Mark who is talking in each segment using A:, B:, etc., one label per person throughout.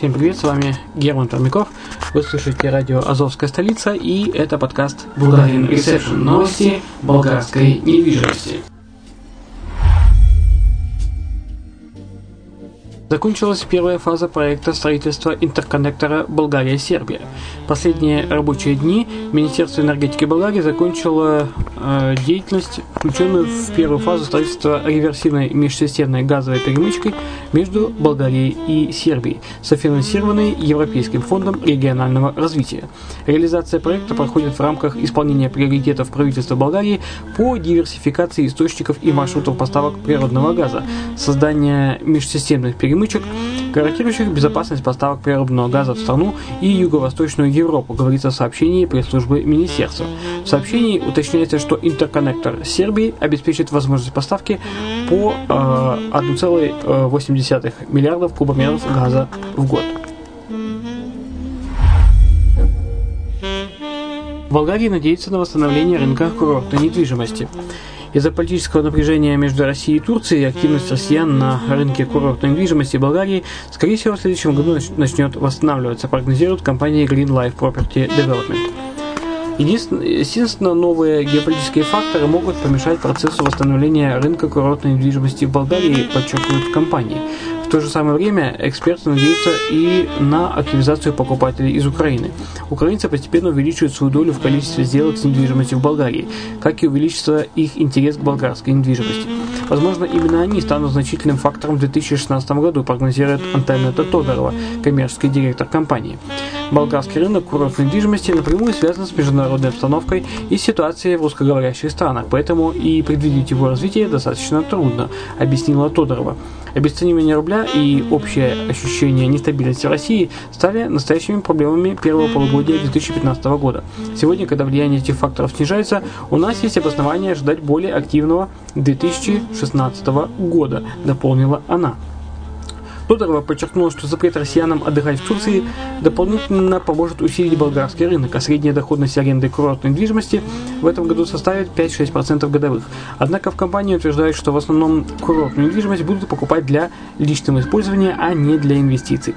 A: Всем привет, с вами Герман Пермяков. Вы слышите радио «Азовская столица» и это подкаст «Bulgarian Reception» новости болгарской недвижимости. Закончилась первая фаза проекта строительства интерконнектора Болгария-Сербия. Последние рабочие дни Министерство энергетики Болгарии закончило э, деятельность, включенную в первую фазу строительства реверсивной межсистемной газовой перемычкой между Болгарией и Сербией, софинансированной Европейским фондом регионального развития. Реализация проекта проходит в рамках исполнения приоритетов правительства Болгарии по диверсификации источников и маршрутов поставок природного газа, создание межсистемных перемычек перемычек, гарантирующих безопасность поставок природного газа в страну и Юго-Восточную Европу, говорится в сообщении пресс-службы Министерства. В сообщении уточняется, что интерконнектор Сербии обеспечит возможность поставки по э, 1,8 миллиардов кубометров газа в год. Болгария надеется на восстановление рынка курортной недвижимости. Из-за политического напряжения между Россией и Турцией активность россиян на рынке курортной недвижимости Болгарии, скорее всего, в следующем году начнет восстанавливаться, прогнозирует компания Green Life Property Development. Единственно, новые геополитические факторы могут помешать процессу восстановления рынка курортной недвижимости в Болгарии, подчеркивают компании. В то же самое время эксперты надеются и на активизацию покупателей из Украины. Украинцы постепенно увеличивают свою долю в количестве сделок с недвижимостью в Болгарии, как и увеличится их интерес к болгарской недвижимости. Возможно, именно они станут значительным фактором в 2016 году, прогнозирует Антонета Тодорова, коммерческий директор компании. Болгарский рынок курортной недвижимости напрямую связан с международной обстановкой и ситуацией в русскоговорящих странах, поэтому и предвидеть его развитие достаточно трудно, объяснила Тодорова. Обесценивание рубля и общее ощущение нестабильности в России стали настоящими проблемами первого полугодия 2015 года. Сегодня, когда влияние этих факторов снижается, у нас есть обоснование ожидать более активного 2016 года, дополнила она. Тодорова подчеркнула, что запрет россиянам отдыхать в Турции дополнительно поможет усилить болгарский рынок, а средняя доходность аренды курортной недвижимости в этом году составит 5-6% годовых. Однако в компании утверждают, что в основном курортную недвижимость будут покупать для личного использования, а не для инвестиций.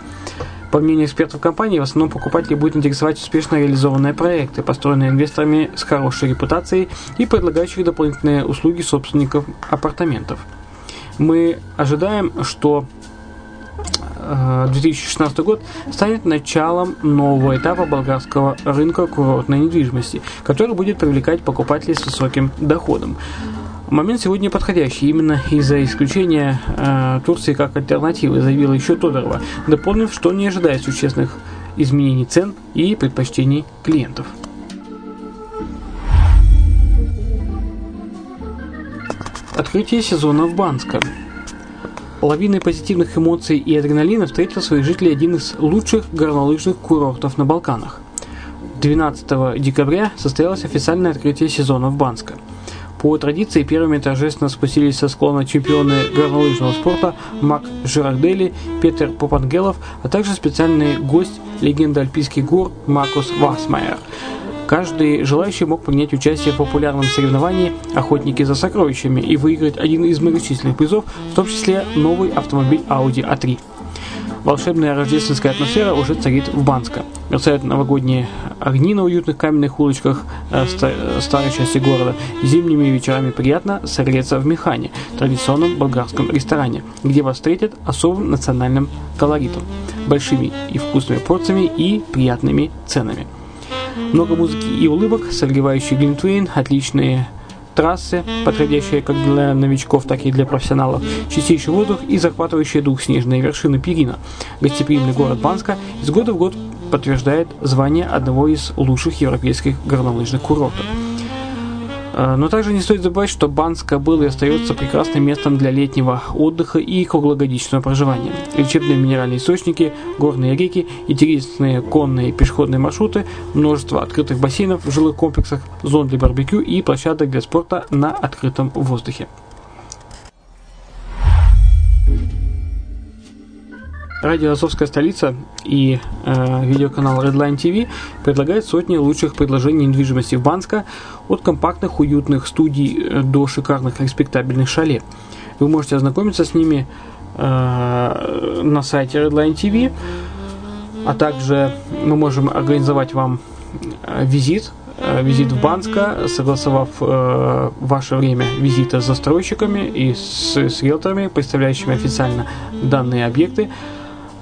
A: По мнению экспертов компании, в основном покупатели будут интересовать успешно реализованные проекты, построенные инвесторами с хорошей репутацией и предлагающих дополнительные услуги собственников апартаментов. Мы ожидаем, что 2016 год станет началом нового этапа болгарского рынка курортной недвижимости, который будет привлекать покупателей с высоким доходом. Момент сегодня подходящий именно из-за исключения э, Турции как альтернативы, заявила еще Тодорова, дополнив, что не ожидает существенных изменений цен и предпочтений клиентов. Открытие сезона в Банско. Лавиной позитивных эмоций и адреналина встретил своих жителей один из лучших горнолыжных курортов на Балканах. 12 декабря состоялось официальное открытие сезона в Банско. По традиции первыми торжественно спустились со склона чемпионы горнолыжного спорта Мак Жирардели, Петер Попангелов, а также специальный гость легенда альпийских гор Маркус Васмайер – Каждый желающий мог принять участие в популярном соревновании «Охотники за сокровищами» и выиграть один из многочисленных призов, в том числе новый автомобиль Audi A3. Волшебная рождественская атмосфера уже царит в Банско. Мерцают новогодние огни на уютных каменных улочках э, старой части города. Зимними вечерами приятно согреться в Механе, традиционном болгарском ресторане, где вас встретят особым национальным колоритом, большими и вкусными порциями и приятными ценами. Много музыки и улыбок, согревающий глинтвейн, отличные трассы, подходящие как для новичков, так и для профессионалов, чистейший воздух и захватывающий дух снежные вершины Пирина. Гостеприимный город Банска из года в год подтверждает звание одного из лучших европейских горнолыжных курортов. Э, но также не стоит забывать, что Банска был и остается прекрасным местом для летнего отдыха и круглогодичного проживания. Лечебные минеральные источники, горные реки, интересные конные и пешеходные маршруты, множество открытых бассейнов в жилых комплексах, зон для барбекю и площадок для спорта на открытом воздухе. Радио «Азовская столица» и э, видеоканал Redline TV предлагают сотни лучших предложений недвижимости в Банско, от компактных уютных студий э, до шикарных респектабельных шале. Вы можете ознакомиться с ними э, на сайте Redline TV, а также мы можем организовать вам э, визит э, визит в Банско, согласовав э, ваше время визита с застройщиками и с, с риэлторами, представляющими официально данные объекты.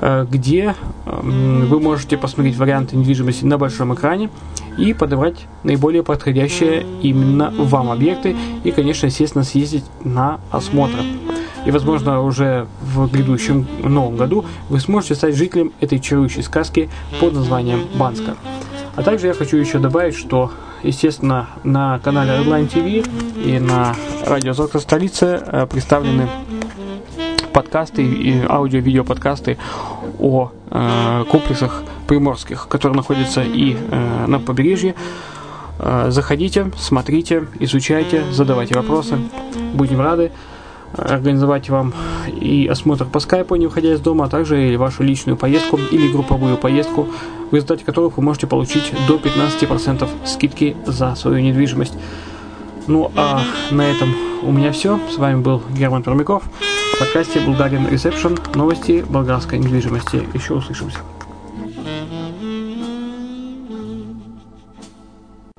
A: Э, где эм, вы можете посмотреть варианты недвижимости на большом экране и подобрать наиболее подходящие именно вам объекты и, конечно, естественно, съездить на осмотр. И, возможно, уже в грядущем новом году вы сможете стать жителем этой чарующей сказки под названием Банска. А также я хочу еще добавить, что, естественно, на канале Redline TV и на радио Зокта столицы э, представлены подкасты аудио-видео подкасты о э, комплексах приморских, которые находятся и э, на побережье. Э, заходите, смотрите, изучайте, задавайте вопросы. Будем рады организовать вам и осмотр по скайпу, не выходя из дома, а также и вашу личную поездку или групповую поездку, в результате которых вы можете получить до 15% скидки за свою недвижимость. Ну а на этом у меня все. С вами был Герман Пермяков подкасте Bulgarian Reception новости болгарской недвижимости. Еще услышимся.